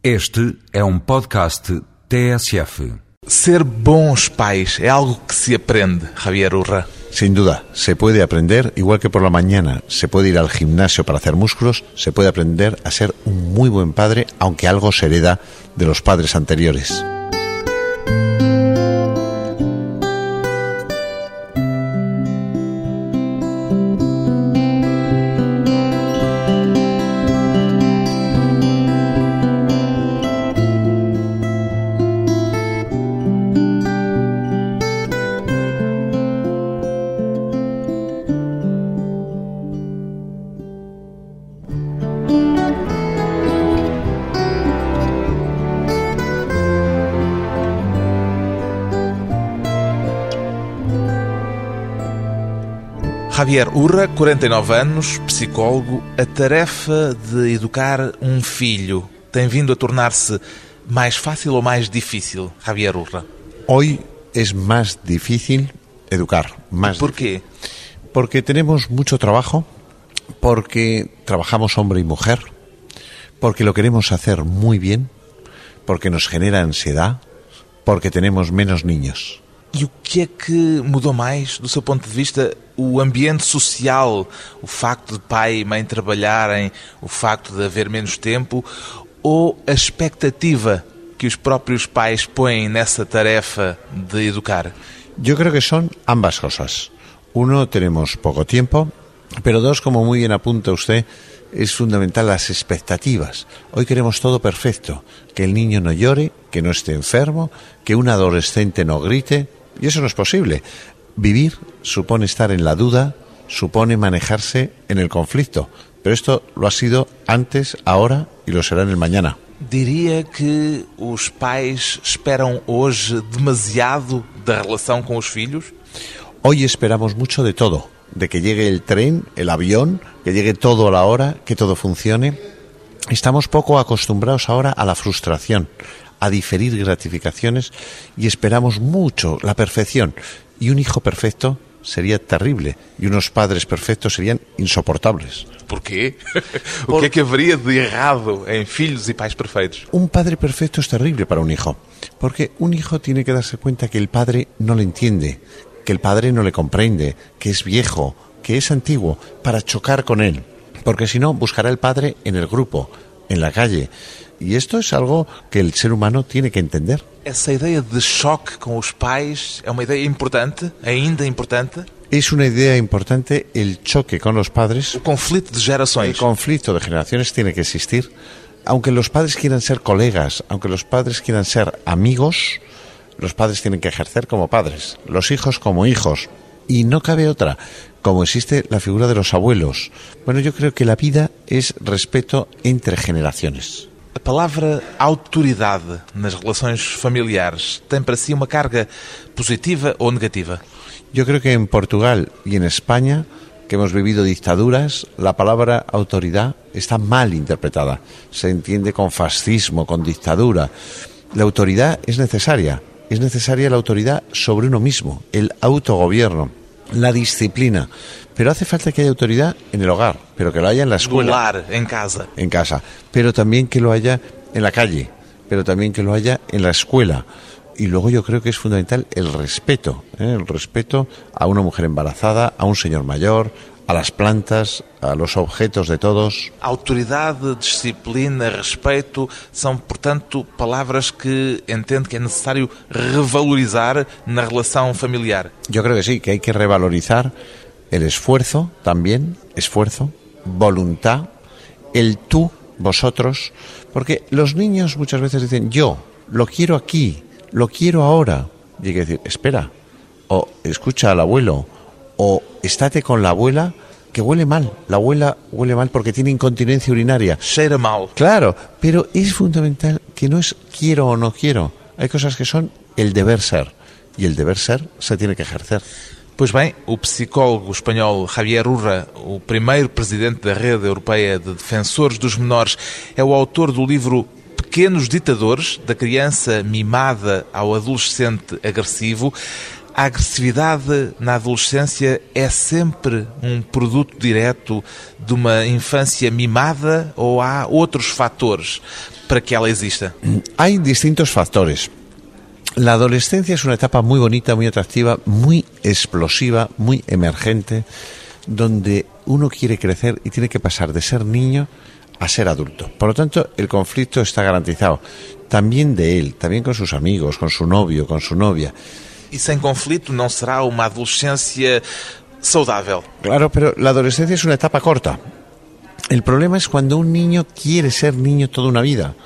Este é um podcast TSF. Ser bons pais é algo que se aprende, Javier Urra. Sin duda, se puede aprender, igual que por la mañana se puede ir al gimnasio para hacer músculos, se puede aprender a ser un muy buen padre, aunque algo se hereda de los padres anteriores. Javier Urra, 49 anos, psicólogo, a tarefa de educar um filho tem vindo a tornar-se mais fácil ou mais difícil, Javier Urra? Hoy es más difícil educar, más Por quê? Porque tenemos mucho trabajo, porque trabajamos hombre y mujer, porque lo queremos hacer muy bien, porque nos genera ansiedad, porque tenemos menos niños. E o que é que mudou mais, do seu ponto de vista, o ambiente social, o facto de pai e mãe trabalharem, o facto de haver menos tempo, ou a expectativa que os próprios pais põem nessa tarefa de educar? Yo creo que son ambas cosas. Uno, tenemos poco tiempo, pero dos, como muy bien apunta usted, es fundamental las expectativas. Hoy queremos todo perfecto, que el niño no llore, que no esté enfermo, que un adolescente no grite, y eso no es posible. Vivir supone estar en la duda, supone manejarse en el conflicto, pero esto lo ha sido antes, ahora y lo será en el mañana. Diria que os pais esperam hoje demasiado da relação com os filhos? Hoy esperamos mucho de todo, de que llegue el tren, el avión, que llegue todo a la hora, que todo funcione. Estamos poco acostumbrados ahora a la frustración, a diferir gratificaciones y esperamos mucho la perfección. Y un hijo perfecto sería terrible y unos padres perfectos serían insoportables. Por que é que haveria de errado em filhos e pais perfeitos? Un padre perfecto es terrible para un hijo, porque un hijo tiene que darse cuenta que el padre no le entiende, que el padre no le comprende, que es viejo, que es antiguo, para chocar con él. Porque si no, buscará el padre en el grupo, en la calle. Y esto es algo que el ser humano tiene que entender. Essa ideia de choque com os pais é uma ideia importante, ainda importante? Es una idea importante el choque con los padres. O conflito de El gerações. conflicto de generaciones tiene que existir. Aunque los padres quieran ser colegas, aunque los padres quieran ser amigos, los padres tienen que ejercer como padres, los hijos como hijos. Y no cabe otra, como existe la figura de los abuelos. Bueno, yo creo que la vida es respeto entre generaciones. A palavra autoridade nas relações familiares tem para si uma carga positiva ou negativa? Yo creo que en Portugal y en España, que hemos vivido dictaduras, la palabra autoridad está mal interpretada. Se entiende con fascismo, con dictadura. La autoridad es necesaria. Es necesaria la autoridad sobre uno mismo, el autogobierno, la disciplina. Pero hace falta que haya autoridad en el hogar, pero que lo haya en la escuela, lar, em casa. en casa, pero también que lo haya en la calle, pero también que lo haya en la escuela. Y luego yo creo que es fundamental el respeto, ¿eh? el respeto a una mujer embarazada, a un señor mayor, a las plantas, a los objetos de todos. Autoridade, disciplina, respeito são, portanto, palavras que entendo que é necessário revalorizar na relação familiar. Yo creo que sí, que hay que revalorizar el esfuerzo también, esfuerzo, voluntad, el tú, vosotros, porque los niños muchas veces dicen yo, lo quiero aquí, lo quiero ahora. Y hay que decir, espera, o escucha al abuelo, o estate con la abuela que huele mal. La abuela huele mal porque tiene incontinencia urinaria. Cheira mal. Claro, pero es fundamental que no es quiero o no quiero. Hay cosas que son el deber ser. Y el deber ser se tiene que ejercer. Pois bem, o psicólogo espanhol Javier Urra, o primeiro presidente da Rede Europeia de Defensores dos Menores, é o autor do livro Pequenos Ditadores, da criança mimada ao adolescente agressivo. A agressividade na adolescência é sempre um produto direto de uma infância mimada ou há outros fatores? para que ela exista? Hay distintos factores. La adolescencia es una etapa muy bonita, muy atractiva, muy explosiva, muy emergente, donde uno quiere crecer y tiene que pasar de ser niño a ser adulto. Por lo tanto, el conflicto está garantizado. También de él, también con sus amigos, con su novio, con su novia. E sem conflito não será uma adolescência saudável? Claro, pero la adolescencia es una etapa corta. El problema es cuando un niño quiere ser niño toda una vida.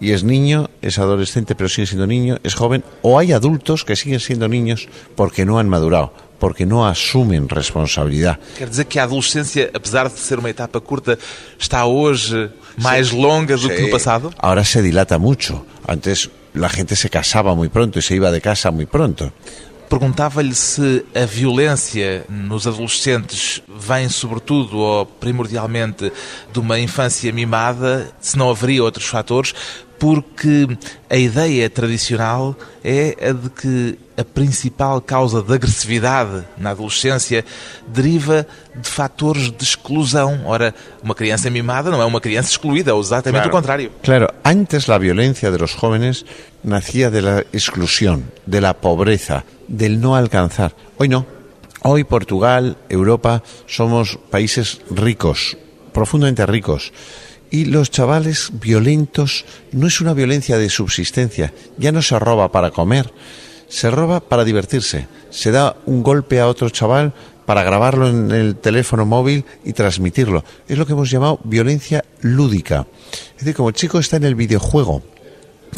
Y es niño, es adolescente pero sigue siendo niño, es joven, o hay adultos que siguen siendo niños porque no han madurado, porque no asumen responsabilidad. Quer dizer que a adolescência, apesar de ser uma etapa curta, está hoje mais longa do que no Sí. passado? Ahora se dilata mucho. Antes la gente se casaba muy pronto y se iba de casa muy pronto. Perguntava-lhe se a violência nos adolescentes vem, sobretudo ou primordialmente, de uma infância mimada, se não haveria outros fatores, porque a ideia tradicional é a de que a principal causa de agressividade na adolescência deriva de fatores de exclusão. Ora, uma criança mimada não é uma criança excluída, é exatamente o contrário. Claro, antes la violencia de los jóvenes nacía de la exclusión, de la pobreza, del no alcanzar. Hoy no. Hoy Portugal, Europa, somos países ricos, profundamente ricos. Y los chavales violentos no es una violencia de subsistencia, ya no se roba para comer, se roba para divertirse. Se da un golpe a otro chaval para grabarlo en el teléfono móvil y transmitirlo. Es lo que hemos llamado violencia lúdica. Es decir, como el chico está en el videojuego,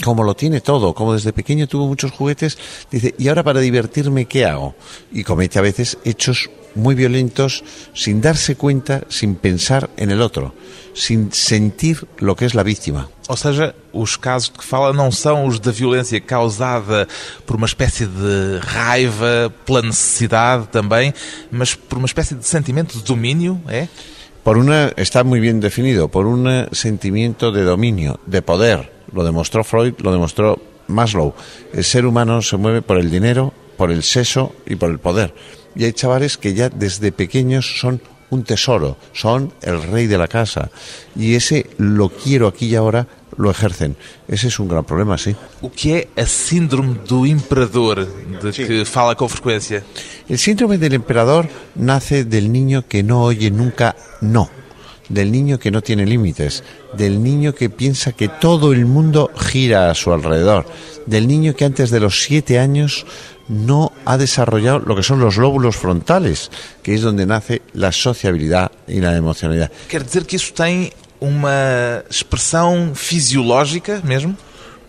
como lo tiene todo, como desde pequeño tuvo muchos juguetes, dice, ¿y ahora para divertirme qué hago? Y comete a veces hechos muy violentos sin darse cuenta, sin pensar en el otro, sin sentir lo que es la víctima. Ou seja, os casos de que fala não são os da violência causada por uma espécie de raiva, pela necessidade também, mas por uma espécie de sentimento de domínio, é? Por una, está muy bien definido, por un sentimiento de dominio, de poder. Lo demostró Freud, lo demostró Maslow. El ser humano se mueve por el dinero, por el sexo y por el poder. Y hay chavales que ya desde pequeños son un tesoro, son el rey de la casa. Y ese lo quiero aquí y ahora lo ejercen. Ese es un gran problema, sí. O que a síndrome do imperador, de que fala com frequência? El síndrome del emperador nace del niño que no oye nunca no, del niño que no tiene límites, del niño que piensa que todo el mundo gira a su alrededor, del niño que antes de los siete años no ha desarrollado lo que son los lóbulos frontales, que es donde nace la sociabilidad y la emocionalidad. Quer dizer que isso tem uma expressão fisiológica mesmo?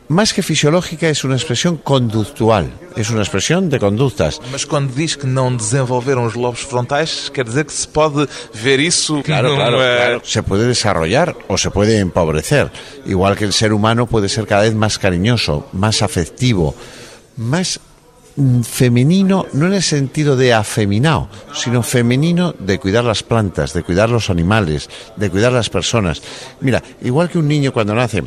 Más que fisiológica es una expresión conductual, es una expresión de conductas. Mas quando diz que não desenvolveram os lobos frontais, quer dizer que se pode ver isso numa... Se puede desarrollar o se puede empobrecer. Igual que el ser humano puede ser cada vez más cariñoso, más afectivo, más femenino, no en el sentido de afeminado, sino femenino de cuidar las plantas, de cuidar los animales, de cuidar las personas. Mira, igual que un niño cuando nace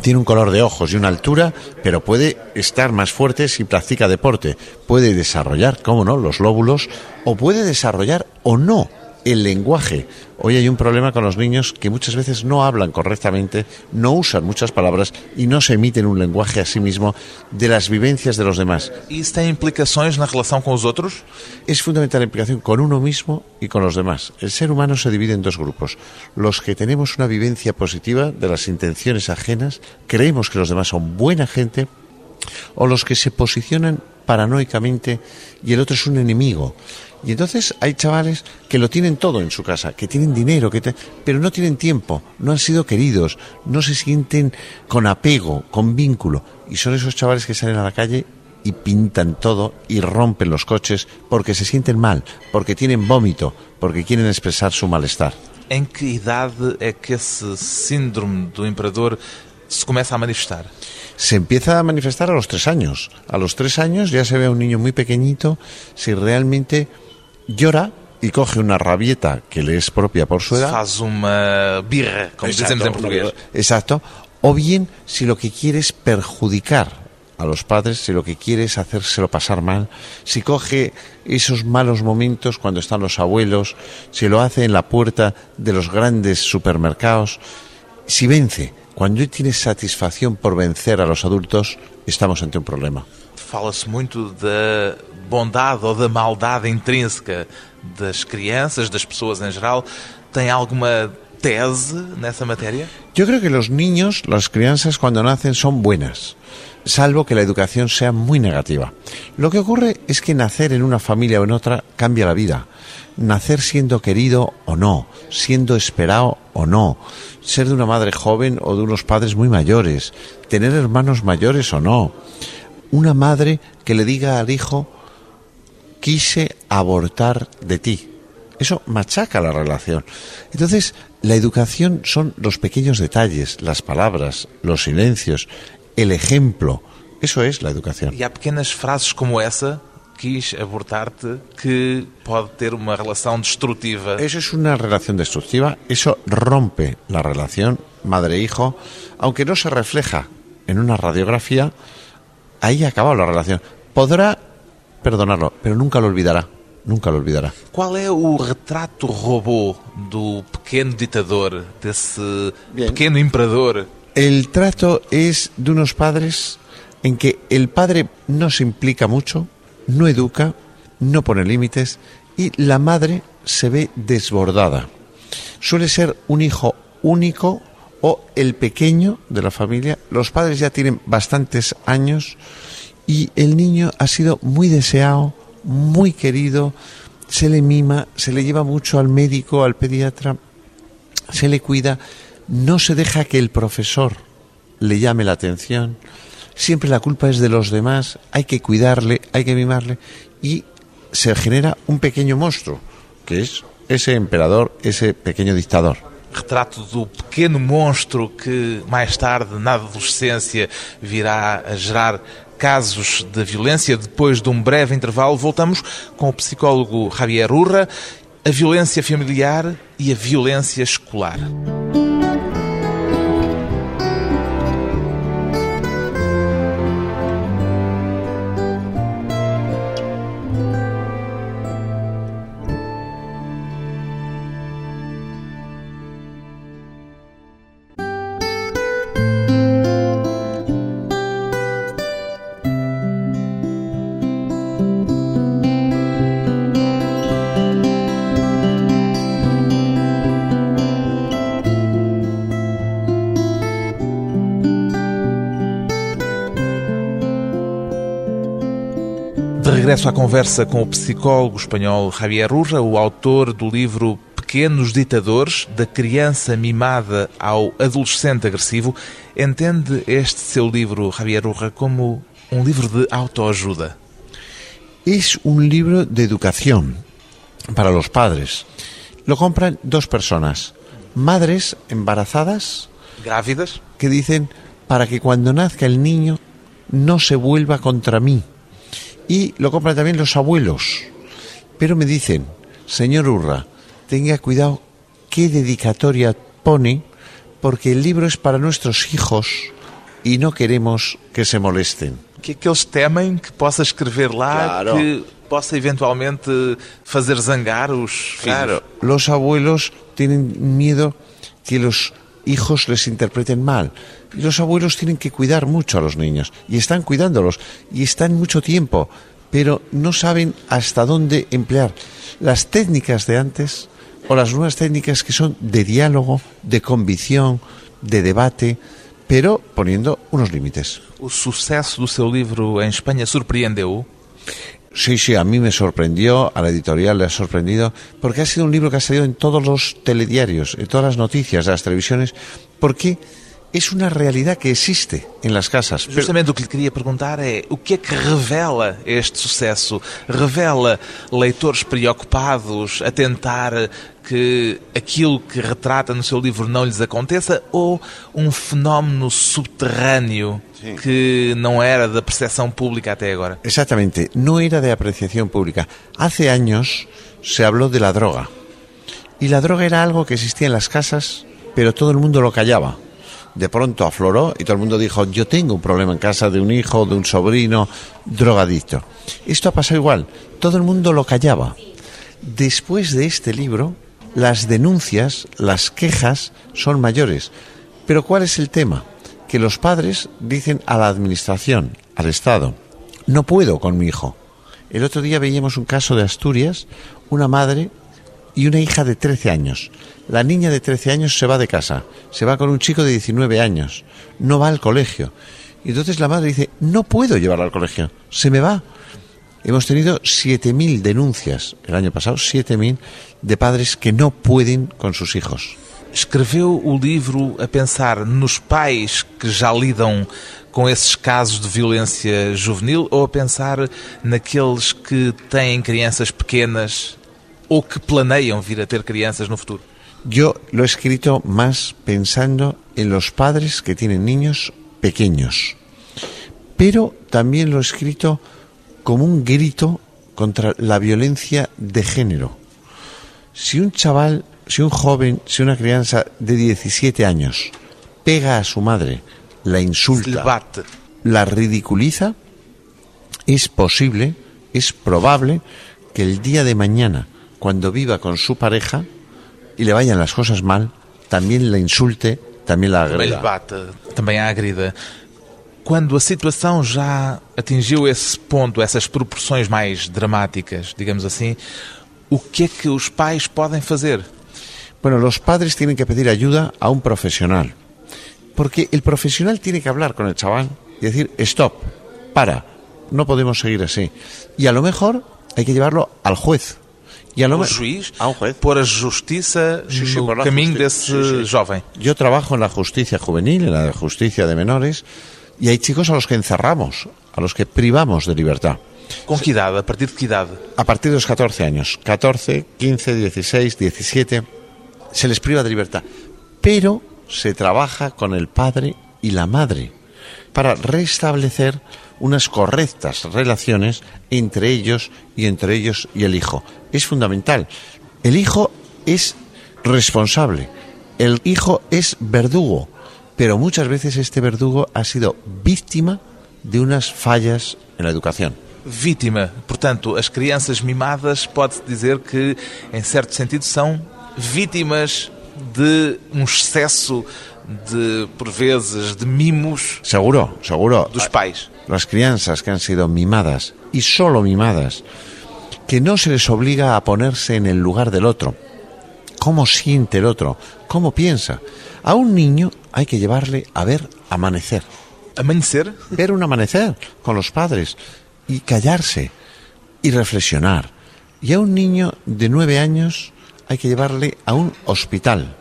tiene un color de ojos y una altura, pero puede estar más fuerte si practica deporte. Puede desarrollar, cómo no, los lóbulos, o puede desarrollar o no el lenguaje. Hoy hay un problema con los niños que muchas veces no hablan correctamente, no usan muchas palabras y no se emiten un lenguaje a sí mismo de las vivencias de los demás. E isso tem implicações na relação com os outros? Es fundamental la implicación con uno mismo y con los demás. El ser humano se divide en dos grupos. Los que tenemos una vivencia positiva de las intenciones ajenas, creemos que los demás son buena gente, o los que se posicionan paranoicamente y el otro es un enemigo. Y entonces hay chavales que lo tienen todo en su casa, que tienen dinero, que te- pero no tienen tiempo, no han sido queridos, no se sienten con apego, con vínculo. Y son esos chavales que salen a la calle y pintan todo y rompen los coches porque se sienten mal, porque tienen vómito, porque quieren expresar su malestar. Em que idade é que esse síndrome do imperador se começa a manifestar? se empieza a manifestar a los tres años. A los tres años ya se ve a un niño muy pequeñito si realmente llora y coge una rabieta que le es propia por su edad. faz uma birra, como dizemos em português. Exacto. O bien si lo que quiere es perjudicar a los padres, si lo que quiere es hacérselo pasar mal, si coge esos malos momentos cuando están los abuelos, si lo hace en la puerta de los grandes supermercados, si vence Cuando él tiene satisfacción por vencer a los adultos, estamos ante un problema. Fala-se muito da bondade ou da maldade intrínseca das crianças, das pessoas em geral. Tem alguma tese nessa matéria? Yo creo que los niños, las crianzas cuando nacen son buenas, salvo que la educación sea muy negativa. Lo que ocurre es que nacer en una familia o en otra cambia la vida. Nacer siendo querido o no, siendo esperado o no, ser de una madre joven o de unos padres muy mayores, tener hermanos mayores o no, una madre que le diga al hijo, quise abortar de ti. Eso machaca la relación. Entonces, la educación son los pequeños detalles, las palabras, los silencios, el ejemplo. Eso es la educación. E há pequenas frases como essa, quis abortar-te, que pode ter uma relação destrutiva. Eso es una relación destructiva, eso rompe la relación madre-hijo, aunque no se refleja en una radiografía, ahí acaba la relación. Podrá perdonarlo, pero nunca lo olvidará, nunca lo olvidará. Qual é o retrato robô do pequeno ditador, desse Bien. pequeno imperador? El trato es de unos padres en que el padre no se implica mucho, no educa, no pone límites y la madre se ve desbordada. Suele ser un hijo único o el pequeño de la familia. Los padres ya tienen bastantes años y el niño ha sido muy deseado, muy querido, se le mima, se le lleva mucho al médico, al pediatra, se le cuida, no se deja que el profesor le llame la atención, siempre la culpa es de los demás, hay que cuidarle, hay que mimarle y se genera un pequeño monstruo, que es ese emperador, ese pequeño dictador. Retrato do pequeno monstro que mais tarde, na adolescência, virá a gerar casos de violência. Depois de um breve intervalo, voltamos com o psicólogo Javier Urra, a violência familiar e a violência escolar. Regresso à conversa com o psicólogo espanhol Javier Urra, o autor do livro Pequenos Ditadores, da criança mimada ao adolescente agressivo, entende este seu livro, Javier Urra, como um livro de autoajuda. Es un libro de educación para los padres. Lo compran dos personas, madres embarazadas Grávidas? que dicen para que cuando nazca el niño no se vuelva contra mí. Y lo compran también los abuelos. Pero me dicen, señor Urra, tenga cuidado qué dedicatoria pone, porque el libro es para nuestros hijos y no queremos que se molesten. Que que eles temem que possa escrever lá Claro. que possa eventualmente fazer zangar os filhos? Los abuelos tienen miedo que los hijos les interpreten mal. Y los abuelos tienen que cuidar mucho a los niños y están cuidándolos y están mucho tiempo, pero no saben hasta dónde emplear las técnicas de antes o las nuevas técnicas que son de diálogo, de convicción, de debate, pero poniendo unos límites. O sucesso do seu livro em Espanha surpreendeu-o? Sí, sí, a mí me sorprendió, a la editorial le ha sorprendido, porque ha sido un libro que ha salido en todos los telediarios, en todas las noticias, de las televisiones, porque es una realidad que existe en las casas. Justamente o que lhe queria perguntar é o que é que revela este sucesso? Revela leitores preocupados a tentar que aquilo que retrata no seu livro não lhes aconteça ou um fenómeno subterrâneo que não era da percepção pública até agora? Exactamente, no era de apreciación pública. Hace años se habló de la droga. Y la droga era algo que existía en las casas, pero todo el mundo lo callaba. De pronto afloró y todo el mundo dijo, yo tengo un problema en casa de un hijo, de un sobrino, drogadicto. Esto ha pasado igual, todo el mundo lo callaba. Después de este libro, las denuncias, las quejas son mayores. Pero ¿cuál es el tema? Que los padres dicen a la administración, al Estado, no puedo con mi hijo. El otro día veíamos un caso de Asturias, una madre y una hija de 13 años. La niña de 13 años se va de casa, se va con un chico de 19 años, no va al colegio. Y entonces la madre dice, no puedo llevarla al colegio, se me va. Hemos tenido 7.000 denuncias el año pasado, 7.000 de padres que no pueden con sus hijos. Escreveu o livro a pensar nos pais que já lidam com esses casos de violência juvenil ou a pensar naqueles que têm crianças pequenas ou que planeiam vir a ter crianças no futuro? Yo lo he escrito más pensando en los padres que tienen niños pequeños, pero también lo he escrito como un grito contra la violencia de género. Si un chaval, si un joven, si una crianza de 17 años pega a su madre, la insulta, la ridiculiza, es posible, es probable que el día de mañana, cuando viva con su pareja y le vayan las cosas mal, también la insulte, también la agreda. Agrida. Quando a situação já atingiu esse ponto, essas proporções mais dramáticas, digamos assim, o que é que os pais podem fazer? Bueno, los padres tienen que pedir ayuda a un profesional. Porque el profesional tiene que hablar con el chaval y decir, stop, para, no podemos seguir así. Y a lo mejor hay que llevarlo al juez. Y a lo mejor juiz, a un juez. por a justiça sí, sí, no por caminho desse sí, jovem. Yo trabajo en la justicia juvenil, en la justicia de menores, y hay chicos a los que encerramos, a los que privamos de libertad. ¿Con qué edad? ¿A partir de qué edad? A partir de los 14 años. 14, 15, 16, 17. Se les priva de libertad. Pero se trabaja con el padre y la madre para restablecer unas correctas relaciones entre ellos y entre ellos y el hijo. Es fundamental. El hijo es responsable. El hijo es verdugo. Pero muchas veces este verdugo ha sido víctima de unas fallas en la educación. Vítima. Portanto, as crianças mimadas pode-se dizer que, em certo sentido, são vítimas de um excesso de, por vezes, de mimos. Seguro, seguro. Dos pais. Las crianças que han sido mimadas, y solo mimadas, que no se les obliga a ponerse en el lugar del otro. ¿Cómo siente el otro? ¿Cómo piensa? A un niño hay que llevarle a ver amanecer. ¿Amanecer? Ver un amanecer con los padres y callarse y reflexionar. Y a un niño de nueve años hay que llevarle a un hospital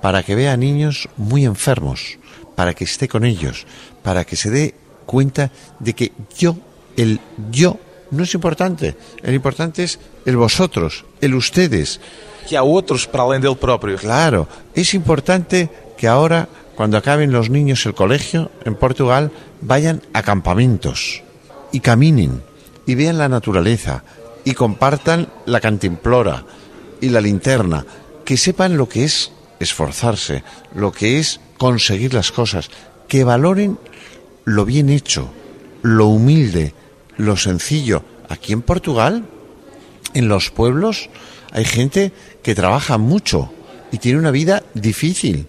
para que vea a niños muy enfermos, para que esté con ellos, para que se dé cuenta de que yo, el yo, no es importante. El importante es el vosotros, el ustedes. Que a otros para além del propio. Claro, es importante que ahora, cuando acaben los niños el colegio en Portugal, vayan a campamentos y caminen y vean la naturaleza y compartan la cantimplora y la linterna, que sepan lo que es esforzarse, lo que es conseguir las cosas, que valoren lo bien hecho, lo humilde, lo sencillo. Aquí en Portugal, en los pueblos, hay gente que trabaja mucho y tiene una vida difícil.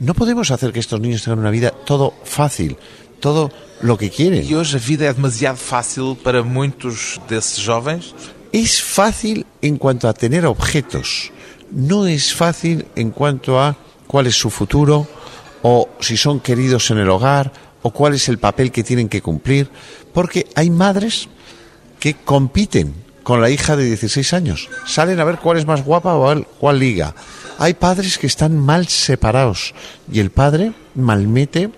No podemos hacer que estos niños tengan una vida todo fácil, todo lo que quieren. E hoje a vida é demasiado fácil para muitos desses jovens? Es fácil en cuanto a tener objetos, no es fácil en cuanto a cuál es su futuro o si son queridos en el hogar o cuál es el papel que tienen que cumplir, porque hay madres que compiten con la hija de 16 años, salen a ver cuál es más guapa o cuál liga. Hay padres que están mal separados y el padre malmete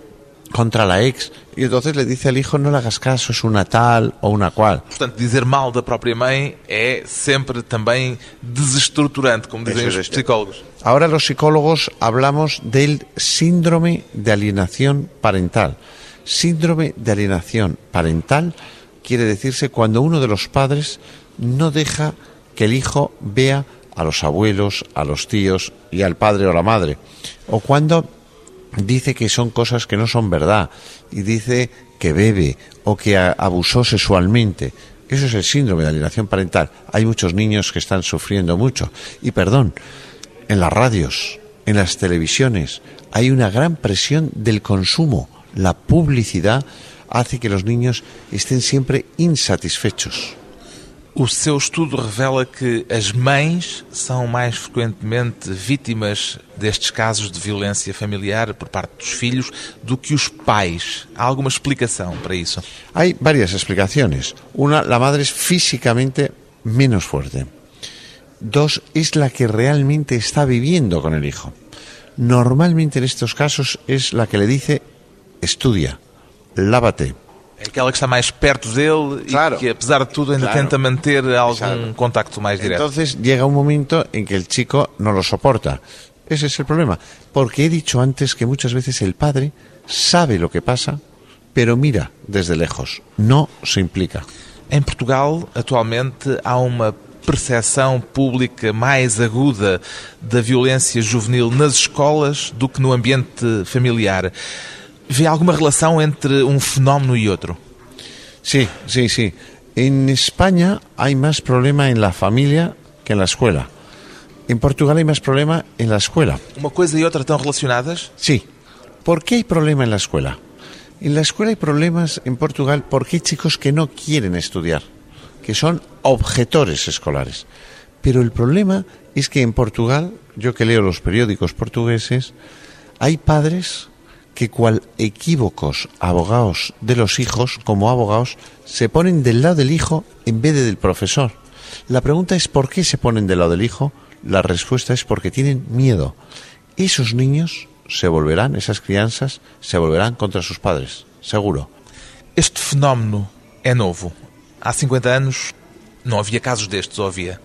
contra la ex e entonces le dice al hijo no le hagas caso, es una tal ou una qual. Portanto, dizer mal da própria mãe é sempre também desestruturante, como dizem os psicólogos. Ahora los psicólogos hablamos del síndrome de alienación parental. Síndrome de alienación parental quiere decirse cuando uno de los padres no deja que el hijo vea a los abuelos, a los tíos y al padre o la madre. O cuando dice que son cosas que no son verdad y dice que bebe o que abusó sexualmente. Eso es el síndrome de alienación parental. Hay muchos niños que están sufriendo mucho. Y perdón, en las radios, en las televisiones hay una gran presión del consumo. La publicidad hace que los niños estén siempre insatisfechos. O seu estudo revela que as mães são mais frequentemente vítimas destes casos de violência familiar por parte dos filhos do que os pais. Há alguma explicação para isso? Hay varias explicaciones. Una, la madre es físicamente menos fuerte. Dos, es la que realmente está viviendo con el hijo. Normalmente en estos casos es la que le dice, estudia, lávate, É aquela que está mais perto dele Claro. e que, apesar de tudo, ainda Claro. tenta manter algum Claro. contacto mais direto. Entonces llega un momento en que el chico no lo soporta. Ese es el problema. Porque he dicho antes que muchas veces el padre sabe lo que pasa, pero mira desde lejos, no se implica. Em Portugal, atualmente, há uma percepção pública mais aguda da violência juvenil nas escolas do que no ambiente familiar. Vê alguma relação entre um fenómeno e outro? Sí, sí, sí. En España hay más problema en la familia que en la escuela. En Portugal hay más problema en la escuela. Uma coisa e outra estão relacionadas? Sí. ¿Por qué hay problema en la escuela? En la escuela hay problemas en Portugal porque hay chicos que no quieren estudiar, que son objetores escolares. Pero el problema es que en Portugal, yo que leo los periódicos portugueses, hay padres que cual equívocos abogados de los hijos, como abogados, se ponen del lado del hijo en vez de del profesor. La pregunta es ¿por qué se ponen del lado del hijo? La respuesta es porque tienen miedo. Esos niños se volverán, esas crianzas, se volverán contra sus padres, seguro. Este fenómeno é novo. Há 50 anos não havia casos destes, ou havia?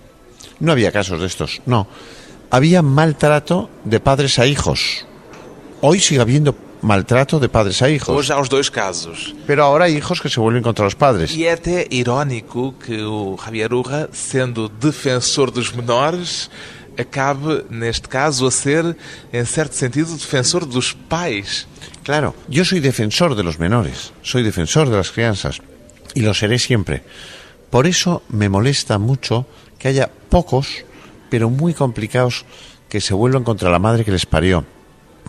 No había casos de estos, no. Había maltrato de padres a hijos. Hoy sigue habiendo maltrato de padres a hijos. Hoje há os dois casos. Pero ahora hay hijos que se vuelven contra los padres. E é até irónico que o Javier Urra, sendo defensor dos menores, acabe, neste caso, a ser, em certo sentido, defensor dos pais. Claro, yo soy defensor de los menores, soy defensor de las crianzas y lo seré siempre. Por eso me molesta mucho que haya pocos, pero muy complicados, que se vuelvan contra la madre que les parió,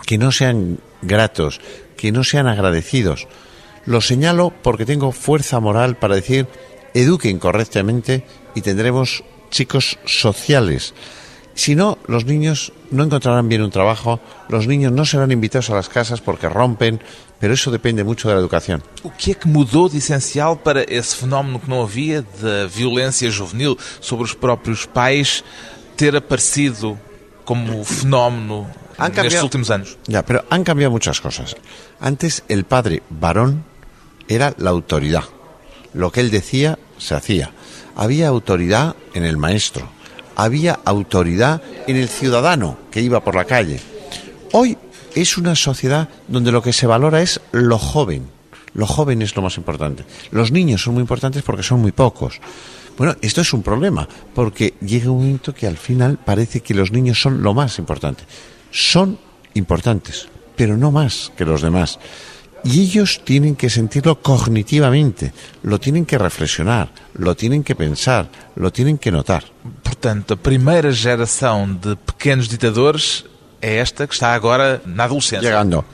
que no sean gratos, que no sean agradecidos. Lo señalo porque tengo fuerza moral para decir eduquen correctamente y tendremos chicos sociales. Si no, los niños no encontrarán bien un trabajo, los niños no serán invitados a las casas porque rompen, pero eso depende mucho de la educación. O que é que mudou de essencial para esse fenómeno que não havia da violência juvenil sobre os próprios pais ter aparecido como fenómeno Han nestes cambiado- últimos anos? Ya, pero han cambiado muchas cosas. Antes el padre varón era la autoridad. Lo que él decía se hacía. Había autoridad en el maestro. Había autoridad en el ciudadano que iba por la calle. Hoy es una sociedad donde lo que se valora es lo joven. Lo joven es lo más importante. Los niños son muy importantes porque son muy pocos. Bueno, esto es un problema, porque llega un momento que al final parece que los niños son lo más importante. Son importantes, pero no más que los demás. Y ellos tienen que sentirlo cognitivamente, lo tienen que reflexionar, lo tienen que pensar, lo tienen que notar. Portanto, a primeira geração de pequenos ditadores é esta que está agora na adolescência. Llegando.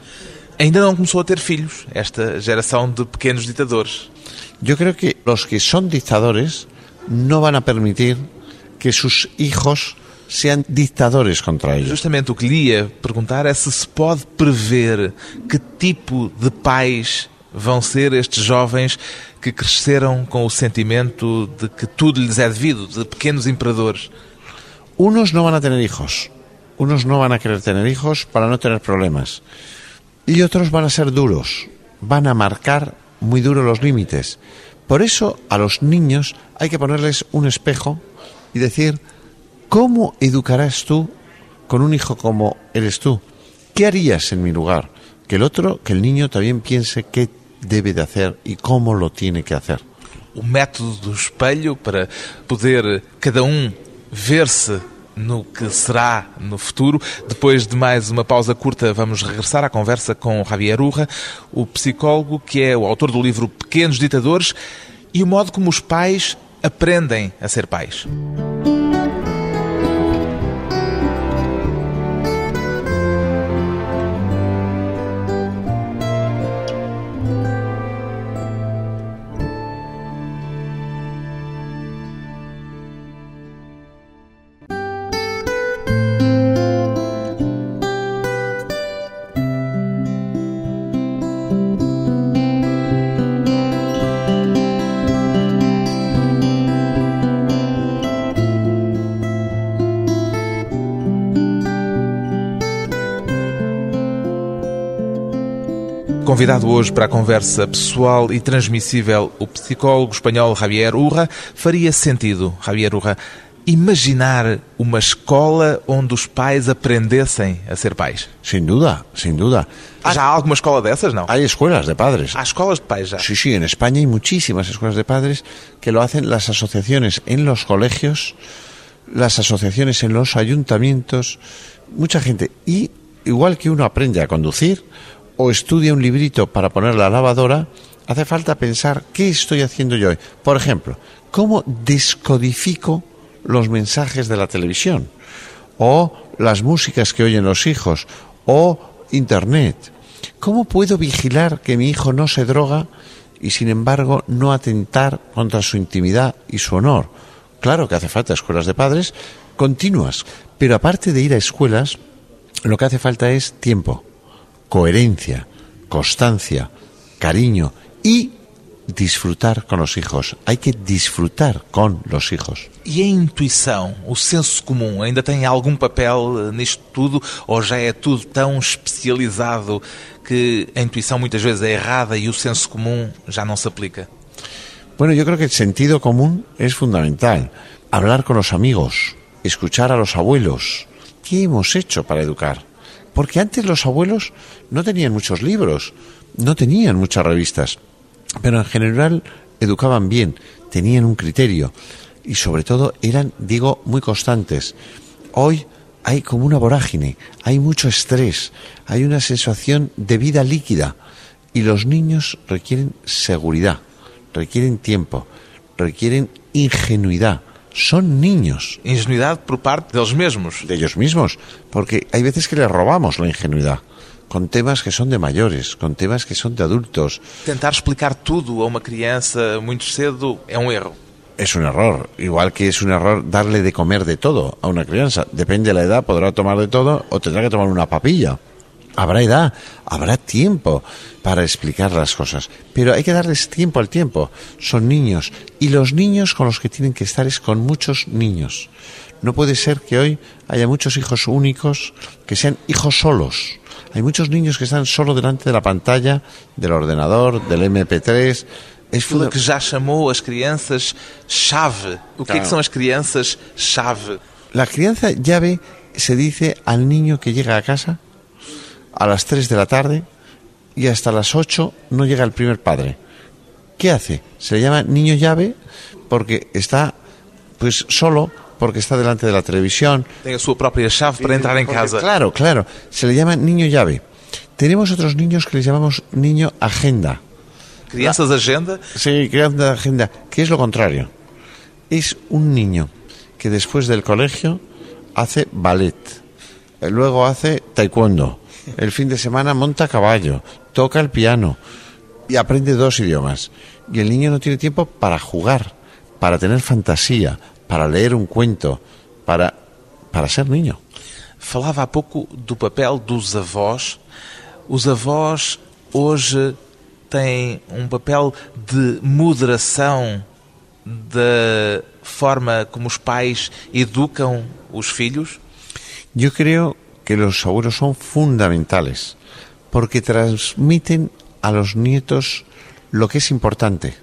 Ainda não começou a ter filhos, esta geração de pequenos ditadores. Yo creo que los que son dictadores no van a permitir que sus hijos sean dictadores contra ellos. Justamente o que lhe ia perguntar é se se pode prever que tipo de pais vão ser estes jovens que cresceram com o sentimento de que tudo lhes é devido, de pequenos imperadores. Unos no van a tener hijos, unos no van a querer tener hijos para no tener problemas. Y otros van a ser duros, van a marcar muy duro los límites. Por eso a los niños hay que ponerles un espejo y decir, ¿cómo educarás tú con un hijo como eres tú? ¿Qué harías en mi lugar? Que el otro, que el niño también piense qué debe de hacer y cómo lo tiene que hacer. O método do espelho para poder cada um ver-se no que será no futuro. Depois de mais uma pausa curta, vamos regressar à conversa com Javier Urra, o psicólogo que é o autor do livro Pequenos Ditadores e o modo como os pais aprendem a ser pais. Convidado hoje para a conversa pessoal e transmissível, o psicólogo espanhol Javier Urra, faria sentido, Javier Urra, imaginar uma escola onde os pais aprendessem a ser pais? Sin duda, sin duda. ¿Já há alguma escola dessas? Não. Hay escuelas de padres. Há escolas de pais já. Sí, sí, en España hay muchísimas escuelas de padres que lo hacen las asociaciones en los colegios, las asociaciones en los ayuntamientos, mucha gente. Y igual que uno aprende a conducir o estudia un librito para poner la lavadora, hace falta pensar qué estoy haciendo yo hoy. Por ejemplo, ¿cómo descodifico los mensajes de la televisión? O las músicas que oyen los hijos, o Internet. ¿Cómo puedo vigilar que mi hijo no se droga y sin embargo no atentar contra su intimidad y su honor? Claro que hace falta escuelas de padres continuas, pero aparte de ir a escuelas, lo que hace falta es tiempo, coherencia, constancia, cariño y disfrutar con los hijos. Hay que disfrutar con los hijos. E a intuição, o senso comum, ainda tem algum papel eh, nisto tudo ou já é tudo tão especializado que a intuição muitas vezes é errada e o senso comum já não se aplica? Bueno, yo creo que el sentido común es fundamental. Hablar con los amigos, escuchar a los abuelos. ¿Qué hemos hecho para educar? Porque antes los abuelos no tenían muchos libros, no tenían muchas revistas, pero en general educaban bien, tenían un criterio y sobre todo eran, digo, muy constantes. Hoy hay como una vorágine, hay mucho estrés, hay una sensación de vida líquida y los niños requieren seguridad, requieren tiempo, requieren ingenuidad. Son niños Ingenuidade por parte deles mesmos. de ellos mismos, porque hay veces que les robamos la ingenuidad con temas que son de mayores, con temas que son de adultos. Tentar explicar tudo a uma criança muito cedo é um erro. Es un error, igual que es un error darle de comer de todo a una crianza. Depende de la edad, podrá tomar de todo o tendrá que tomar una papilla. Habrá edad, habrá tiempo para explicar las cosas, pero hay que darles tiempo al tiempo. Son niños y los niños con los que tienen que estar es con muchos niños. No puede ser que hoy haya muchos hijos únicos que sean hijos solos. Hay muchos niños que están solo delante de la pantalla, del ordenador, del MP3. Es Aquilo que já chamou as crianças chave. O que é que Claro. são as crianças chave? La crianza llave se dice al niño que llega a casa a las 3 de la tarde y hasta las 8 no llega el primer padre. ¿Qué hace? Se le llama niño llave porque está pues solo, porque está delante de la televisión. Tem a sua própria chave para entrar Porque, casa. Claro, claro. Se le llama niño llave. Tenemos otros niños que les llamamos niño agenda. Crianças agenda. Sí, creando de agenda, que es lo contrario. Es un niño que después del colegio hace ballet, eh, luego hace taekwondo, el fin de semana monta a caballo, toca el piano y aprende dos idiomas. Y el niño no tiene tiempo para jugar, para tener fantasía, para leer un cuento, para, para ser niño. Falava há pouco do papel dos avós. Os avós hoje têm um papel de moderação da forma como os pais educam os filhos. Yo creo que los abuelos son fundamentales porque transmiten a los nietos lo que es importante.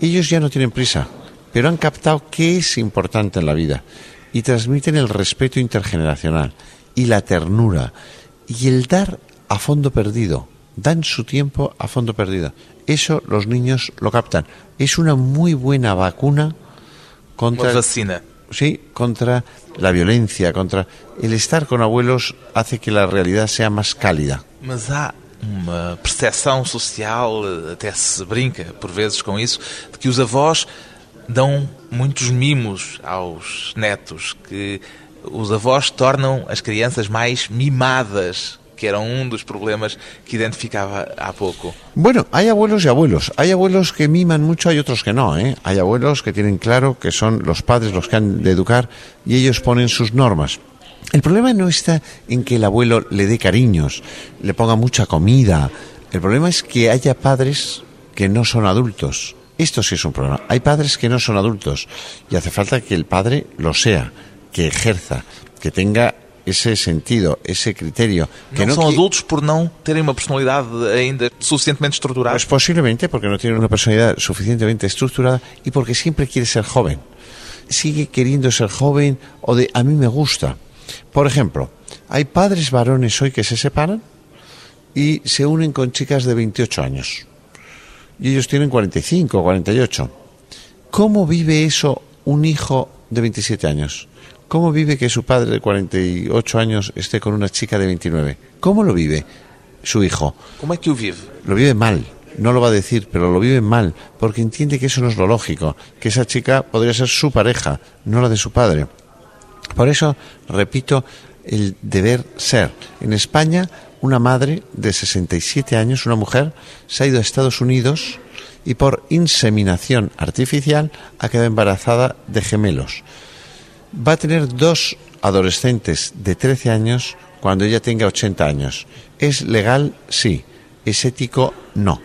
Ellos ya no tienen prisa, pero han captado qué es importante en la vida y transmiten el respeto intergeneracional y la ternura y el dar a fondo perdido. Dan su tiempo a fondo perdido. Eso los niños lo captan. Es una muy buena vacuna contra vacina. Sí, contra la violencia, contra el estar con abuelos hace que la realidad sea más cálida. Mas há uma percepção social, até se brinca por vezes com isso, de que os avós dão muitos mimos aos netos, que os avós tornam as crianças mais mimadas, que era um dos problemas que identificava há pouco. Bueno, hay abuelos y abuelos. Hay abuelos que miman mucho, hay otros que no, ¿eh? Hay abuelos que tienen claro que son los padres los que han de educar y ellos ponen sus normas. El problema no está en que el abuelo le dé cariños, le ponga mucha comida. El problema es que haya padres que no son adultos. Esto sí es un problema. Hay padres que no son adultos y hace falta que el padre lo sea, que ejerza, que tenga ese sentido, ese criterio. Que não, não são adultos por não terem uma personalidade ainda suficientemente estruturada. Pues posiblemente porque no tienen una personalidad suficientemente estructurada y porque siempre quiere ser joven. Sigue queriendo ser joven o de a mí me gusta. Por ejemplo, hay padres varones hoy que se separan y se unen con chicas de 28 años. Y ellos tienen 45 o 48. ¿Cómo vive eso un hijo de 27 años? ¿Cómo vive que su padre de 48 años esté con una chica de 29? ¿Cómo lo vive su hijo? ¿Cómo es que lo vive? Lo vive mal. No lo va a decir, pero lo vive mal, porque entiende que eso no es lo lógico, que esa chica podría ser su pareja, no la de su padre. Por eso, repito, el deber ser. En España, una madre de 67 años, una mujer, se ha ido a Estados Unidos y por inseminación artificial ha quedado embarazada de gemelos. Va a tener dos adolescentes de 13 años cuando ella tenga 80 años. ¿Es legal? Sí. ¿Es ético? No.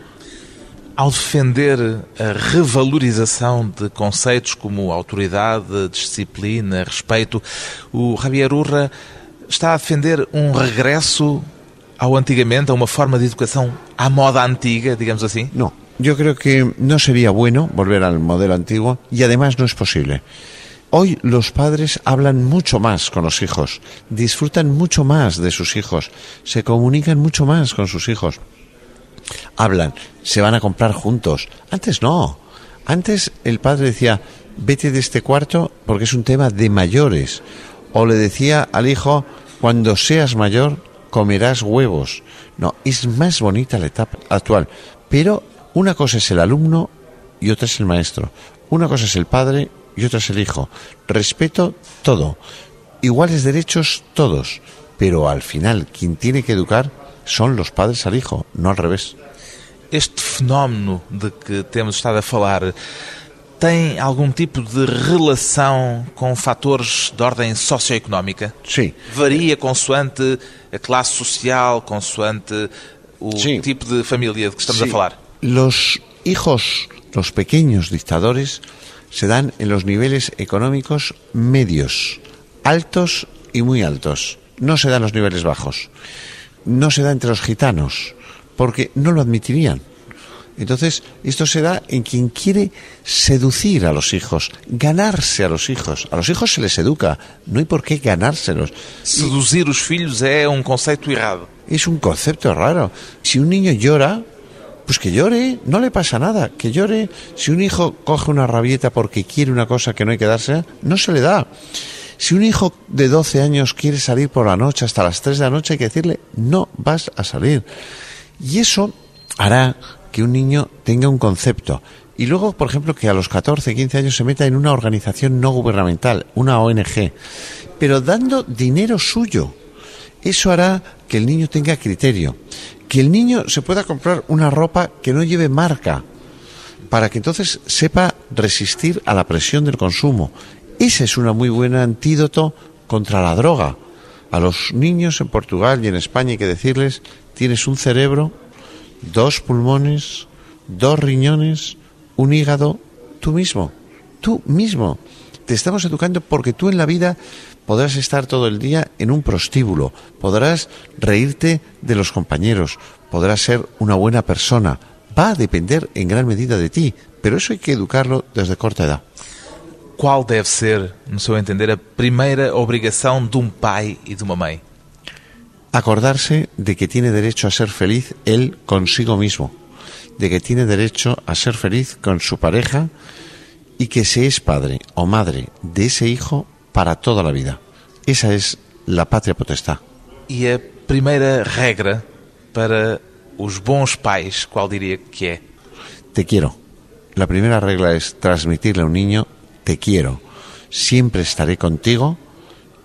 Ao defender a revalorização de conceitos como autoridade, disciplina, respeito, o Javier Urra está a defender um regresso ao antigamente, a uma forma de educação à moda antiga, digamos assim? No, yo creo que no sería bueno volver al modelo antiguo y además no es posible. Hoy los padres hablan mucho más con los hijos, disfrutan mucho más de sus hijos, se comunican mucho más con sus hijos. Hablan, se van a comprar juntos. Antes no. Antes el padre decía, vete de este cuarto porque es un tema de mayores. O le decía al hijo, cuando seas mayor comerás huevos. No, es más bonita la etapa actual. Pero una cosa es el alumno y otra es el maestro. Una cosa es el padre y otra es el hijo. Respeto todo. Iguales derechos todos. Pero al final quien tiene que educar son los padres al hijo, no al revés. Este fenómeno de que temos estado a falar tem algum tipo de relação com fatores de ordem socioeconómica? Sim. Varia consoante a classe social, consoante o Sim. tipo de família de que estamos a falar? Los hijos, los pequeños dictadores, se dan en los niveles económicos medios, altos y muy altos. No se dan en los niveles bajos. No se da entre los gitanos, porque no lo admitirían. Entonces, esto se da en quien quiere seducir a los hijos, ganarse a los hijos. A los hijos se les educa, no hay por qué ganárselos. Seduzir os filhos é um conceito errado. Es un concepto raro. Si un niño llora, pues que llore, no le pasa nada, que llore. Si un hijo coge una rabieta porque quiere una cosa que no hay que darse, no se le da. Si un hijo de 12 años quiere salir por la noche hasta las 3 de la noche, hay que decirle, no vas a salir. Y eso hará que un niño tenga un concepto. Y luego, por ejemplo, que a los 14, 15 años se meta en una organización no gubernamental, una ONG, pero dando dinero suyo. Eso hará que el niño tenga criterio, que el niño se pueda comprar una ropa que no lleve marca, para que entonces sepa resistir a la presión del consumo. Ese es una muy buena antídoto contra la droga. A los niños en Portugal y en España hay que decirles, tienes un cerebro, dos pulmones, dos riñones, un hígado, tú mismo, tú mismo. Te estamos educando porque tú en la vida podrás estar todo el día en un prostíbulo, podrás reírte de los compañeros, podrás ser una buena persona. Va a depender en gran medida de ti, pero eso hay que educarlo desde corta edad. Qual deve ser, no seu entender, a primeira obrigação de um pai e de uma mãe? Acordarse de que tiene derecho a ser feliz él consigo mismo, de que tiene derecho a ser feliz con su pareja y que se es padre o madre de ese hijo para toda la vida. Esa es la patria potestad. E a primeira regra para os bons pais, qual diria que é? Te quiero. La primera regla es transmitirle a un niño, te quiero, siempre estaré contigo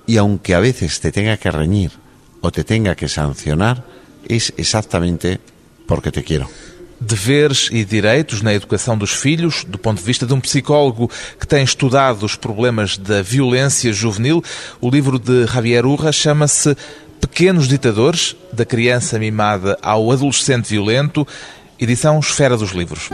y aunque a veces te tenga que reñir o te tenga que sancionar, es exactamente porque te quiero. Deveres e direitos na educação dos filhos, do ponto de vista de um psicólogo que tem estudado os problemas da violência juvenil. O livro de Javier Urra chama-se Pequenos Ditadores, da criança mimada ao adolescente violento, edição Esfera dos Livros.